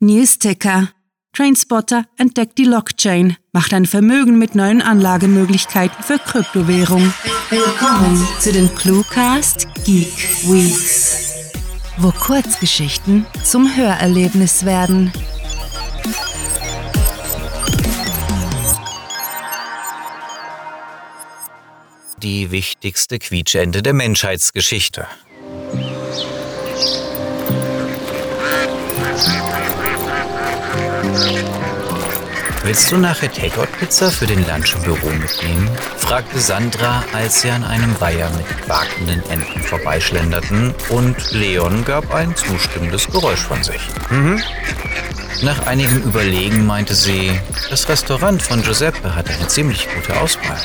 Newsticker. Trainspotter entdeckt die Blockchain, macht ein Vermögen mit neuen Anlagemöglichkeiten für Kryptowährung. Willkommen zu den Cluecast Geek Weeks, wo Kurzgeschichten zum Hörerlebnis werden. Die wichtigste Quietschende der Menschheitsgeschichte. Willst du nachher Takeout-Pizza für den Lunch im Büro mitnehmen? fragte Sandra, als sie an einem Weiher mit quakenden Enten vorbeischlenderten und Leon gab ein zustimmendes Geräusch von sich. Mhm. Nach einigem Überlegen meinte sie, das Restaurant von Giuseppe hat eine ziemlich gute Auswahl.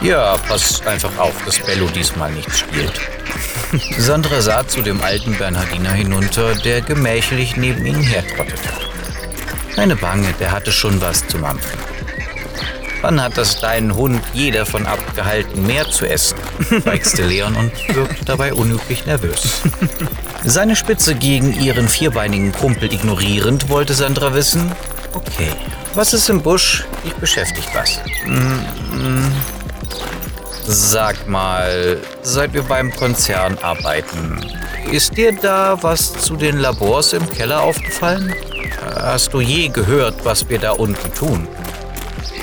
Ja, pass einfach auf, dass Bello diesmal nicht spielt. Sandra sah zu dem alten Bernhardiner hinunter, der gemächlich neben ihnen hertrottete. Keine Bange, der hatte schon was zu mampfen. Wann hat das deinen Hund je davon abgehalten, mehr zu essen? weixte Leon und wirkte dabei unüblich nervös. Seine Spitze gegen ihren vierbeinigen Kumpel ignorierend, wollte Sandra wissen, okay, was ist im Busch? Ich beschäftigt was. Sag mal, seit wir beim Konzern arbeiten, ist dir da was zu den Labors im Keller aufgefallen? Hast du je gehört, was wir da unten tun?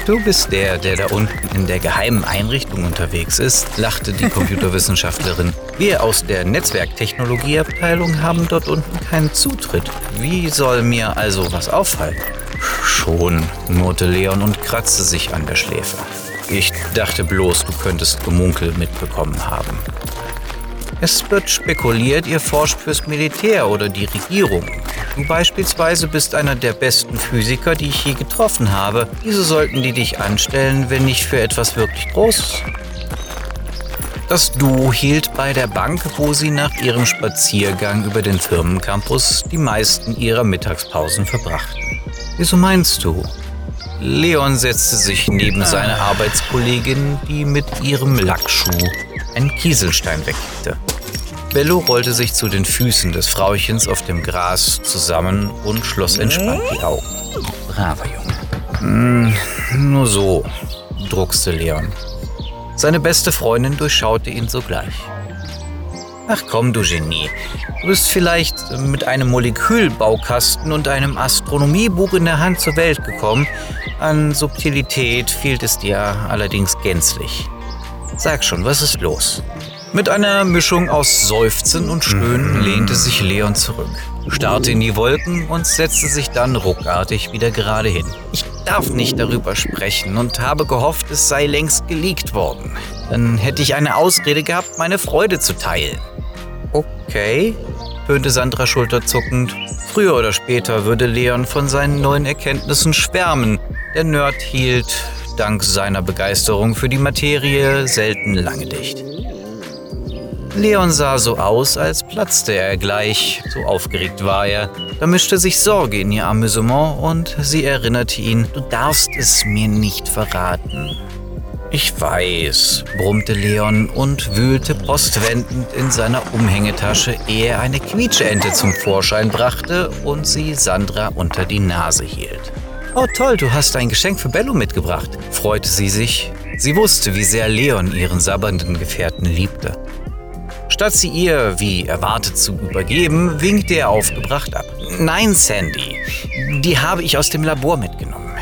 Du bist der, der da unten in der geheimen Einrichtung unterwegs ist, lachte die Computerwissenschaftlerin. Wir aus der Netzwerktechnologieabteilung haben dort unten keinen Zutritt. Wie soll mir also was auffallen? Schon, murrte Leon und kratzte sich an der Schläfe. Ich dachte bloß, du könntest Gemunkel mitbekommen haben. Es wird spekuliert, ihr forscht fürs Militär oder die Regierung. Du beispielsweise bist einer der besten Physiker, die ich je getroffen habe. Wieso sollten die dich anstellen, wenn nicht für etwas wirklich Großes? Das Duo hielt bei der Bank, wo sie nach ihrem Spaziergang über den Firmencampus die meisten ihrer Mittagspausen verbrachten. Wieso meinst du? Leon setzte sich neben seine Arbeitskollegin, die mit ihrem Lackschuh einen Kieselstein wegkickte. Bello rollte sich zu den Füßen des Frauchens auf dem Gras zusammen und schloss entspannt die Augen. Braver Junge. Hm, nur so, druckste Leon. Seine beste Freundin durchschaute ihn sogleich. Ach komm, du Genie. Du bist vielleicht mit einem Molekülbaukasten und einem Astronomiebuch in der Hand zur Welt gekommen. An Subtilität fehlt es dir allerdings gänzlich. Sag schon, was ist los? Mit einer Mischung aus Seufzen und Stöhnen lehnte sich Leon zurück, starrte in die Wolken und setzte sich dann ruckartig wieder gerade hin. Ich darf nicht darüber sprechen und habe gehofft, es sei längst geleakt worden. Dann hätte ich eine Ausrede gehabt, meine Freude zu teilen. Okay, höhnte Sandra schulterzuckend. Früher oder später würde Leon von seinen neuen Erkenntnissen schwärmen. Der Nerd hielt, dank seiner Begeisterung für die Materie, selten lange dicht. Leon sah so aus, als platzte er gleich, so aufgeregt war er. Da mischte sich Sorge in ihr Amüsement und sie erinnerte ihn, du darfst es mir nicht verraten. Ich weiß, brummte Leon und wühlte postwendend in seiner Umhängetasche, ehe er eine Quietscheente zum Vorschein brachte und sie Sandra unter die Nase hielt. Oh toll, du hast ein Geschenk für Bello mitgebracht, freute sie sich. Sie wusste, wie sehr Leon ihren sabbernden Gefährten liebte. Statt sie ihr, wie erwartet, zu übergeben, winkte er aufgebracht ab. Nein, Sandy, die habe ich aus dem Labor mitgenommen.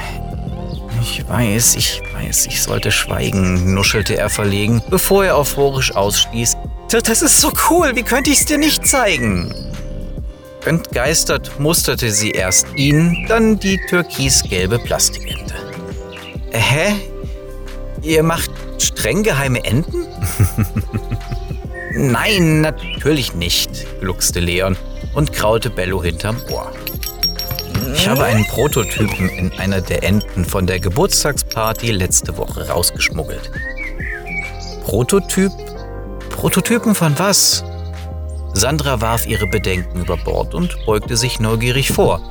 Ich weiß, ich weiß, ich sollte schweigen, nuschelte er verlegen, bevor er euphorisch ausstieß. Das ist so cool, wie könnte ich es dir nicht zeigen? Entgeistert musterte sie erst ihn, dann die türkisgelbe Plastikente. Hä? Ihr macht streng geheime Enten? Nein, natürlich nicht, gluckste Leon und kraute Bello hinterm Ohr. Ich habe einen Prototypen in einer der Enten von der Geburtstagsparty letzte Woche rausgeschmuggelt. Prototyp? Prototypen von was? Sandra warf ihre Bedenken über Bord und beugte sich neugierig vor.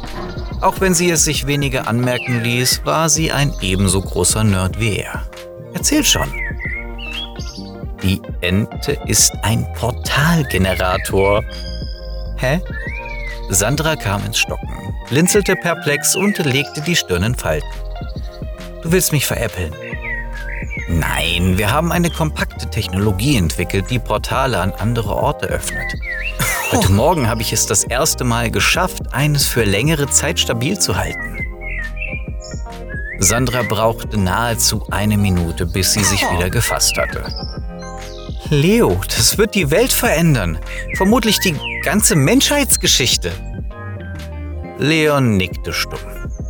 Auch wenn sie es sich weniger anmerken ließ, war sie ein ebenso großer Nerd wie er. Erzähl schon. Die Ente ist ein Portalgenerator. Hä? Sandra kam ins Stocken. blinzelte perplex und legte die Stirn in Falten. Du willst mich veräppeln? Nein, wir haben eine kompakte Technologie entwickelt, die Portale an andere Orte öffnet. Heute oh. Morgen habe ich es das erste Mal geschafft, eines für längere Zeit stabil zu halten. Sandra brauchte nahezu eine Minute, bis sie sich wieder gefasst hatte. Leo, das wird die Welt verändern. Vermutlich die ganze Menschheitsgeschichte. Leon nickte stumm,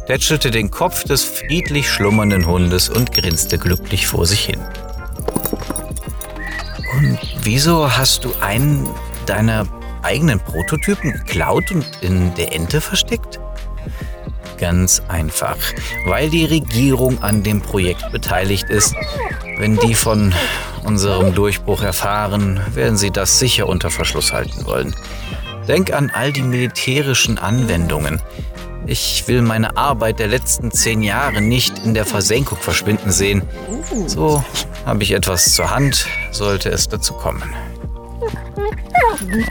tätschelte den Kopf des friedlich schlummernden Hundes und grinste glücklich vor sich hin. Und wieso hast du einen deiner eigenen Prototypen geklaut und in der Ente versteckt? Ganz einfach, weil die Regierung an dem Projekt beteiligt ist. Wenn die von unserem Durchbruch erfahren, werden sie das sicher unter Verschluss halten wollen. Denk an all die militärischen Anwendungen. Ich will meine Arbeit der letzten zehn Jahre nicht in der Versenkung verschwinden sehen. So habe ich etwas zur Hand, sollte es dazu kommen.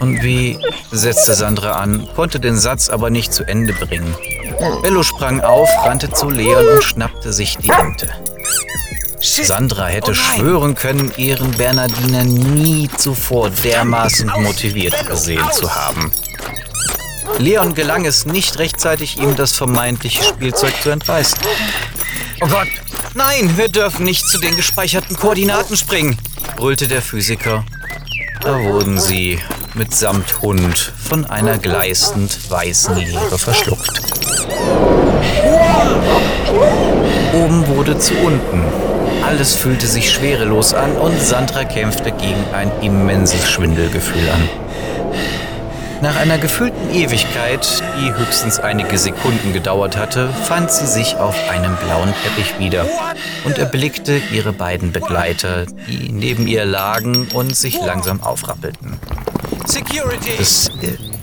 Und wie setzte Sandra an, konnte den Satz aber nicht zu Ende bringen. Bello sprang auf, rannte zu Leon und schnappte sich die Ente. Sandra hätte oh schwören können, ihren Bernardiner nie zuvor dermaßen motiviert gesehen zu haben. Leon gelang es nicht rechtzeitig, ihm das vermeintliche Spielzeug zu entreißen. Oh Gott, nein, wir dürfen nicht zu den gespeicherten Koordinaten springen, brüllte der Physiker. Da wurden sie mitsamt Hund von einer gleißend weißen Leere verschluckt. Oben wurde zu unten alles fühlte sich schwerelos an und Sandra kämpfte gegen ein immenses Schwindelgefühl an. Nach einer gefühlten Ewigkeit, die höchstens einige Sekunden gedauert hatte, fand sie sich auf einem blauen Teppich wieder und erblickte ihre beiden Begleiter, die neben ihr lagen und sich langsam aufrappelten. Das,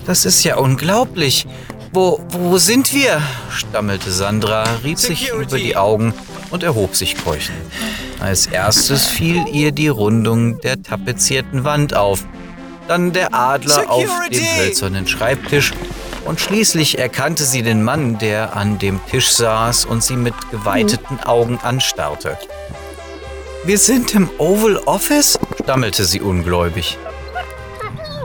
das ist ja unglaublich. Wo, wo sind wir? stammelte Sandra, rieb sich über die Augen und erhob sich keuchend. Als erstes fiel ihr die Rundung der tapezierten Wand auf, dann der Adler Security! auf dem hölzernen Schreibtisch und schließlich erkannte sie den Mann, der an dem Tisch saß und sie mit geweiteten Augen anstarrte. Wir sind im Oval Office? stammelte sie ungläubig.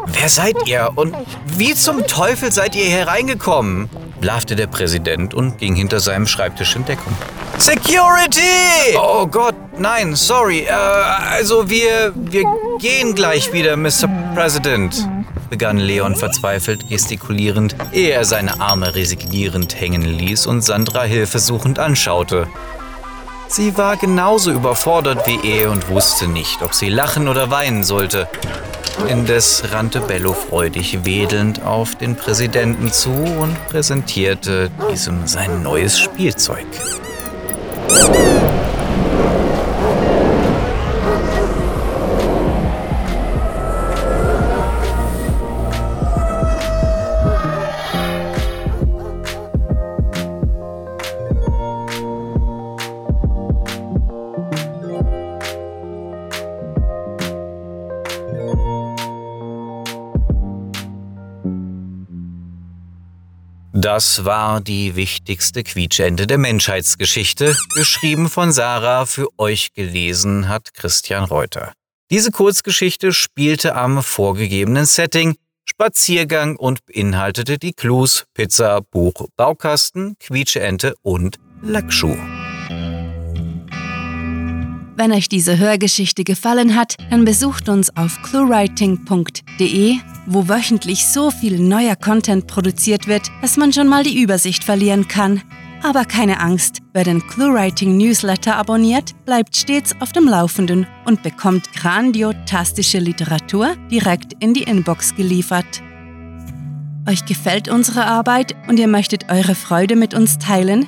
Wer seid ihr und wie zum Teufel seid ihr hereingekommen? blaffte der Präsident und ging hinter seinem Schreibtisch in Deckung. Security! Oh Gott, nein, sorry. Äh, also wir, wir gehen gleich wieder, Mr. President, begann Leon verzweifelt gestikulierend, ehe er seine Arme resignierend hängen ließ und Sandra hilfesuchend anschaute. Sie war genauso überfordert wie er und wusste nicht, ob sie lachen oder weinen sollte. Indes rannte Bello freudig wedelnd auf den Präsidenten zu und präsentierte diesem sein neues Spielzeug. Das war die wichtigste Quietschende der Menschheitsgeschichte, geschrieben von Sarah, für euch gelesen hat Christian Reuter. Diese Kurzgeschichte spielte am vorgegebenen Setting, Spaziergang und beinhaltete die Clues Pizza, Buch, Baukasten, Quietscheente und Lackschuh. Wenn euch diese Hörgeschichte gefallen hat, dann besucht uns auf cluewriting.de, wo wöchentlich so viel neuer Content produziert wird, dass man schon mal die Übersicht verlieren kann. Aber keine Angst, wer den ClueWriting Newsletter abonniert, bleibt stets auf dem Laufenden und bekommt grandiotastische Literatur direkt in die Inbox geliefert. Euch gefällt unsere Arbeit und ihr möchtet eure Freude mit uns teilen?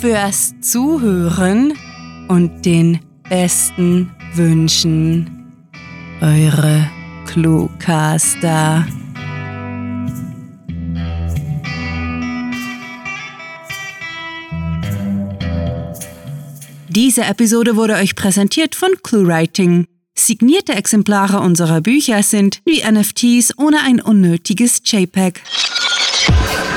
fürs Zuhören und den besten Wünschen. Eure Cluecaster. Diese Episode wurde euch präsentiert von ClueWriting. Signierte Exemplare unserer Bücher sind wie NFTs ohne ein unnötiges JPEG.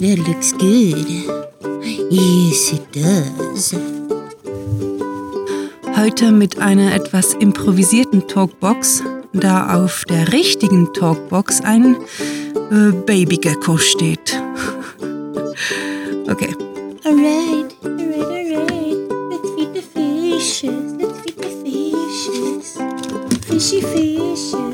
That looks good. Yes, it does. Heute mit einer etwas improvisierten Talkbox, da auf der richtigen Talkbox ein äh, Babygecko steht. okay. Alright, alright, alright. Let's feed the fishes. Let's feed the fishes. Fishy fishes.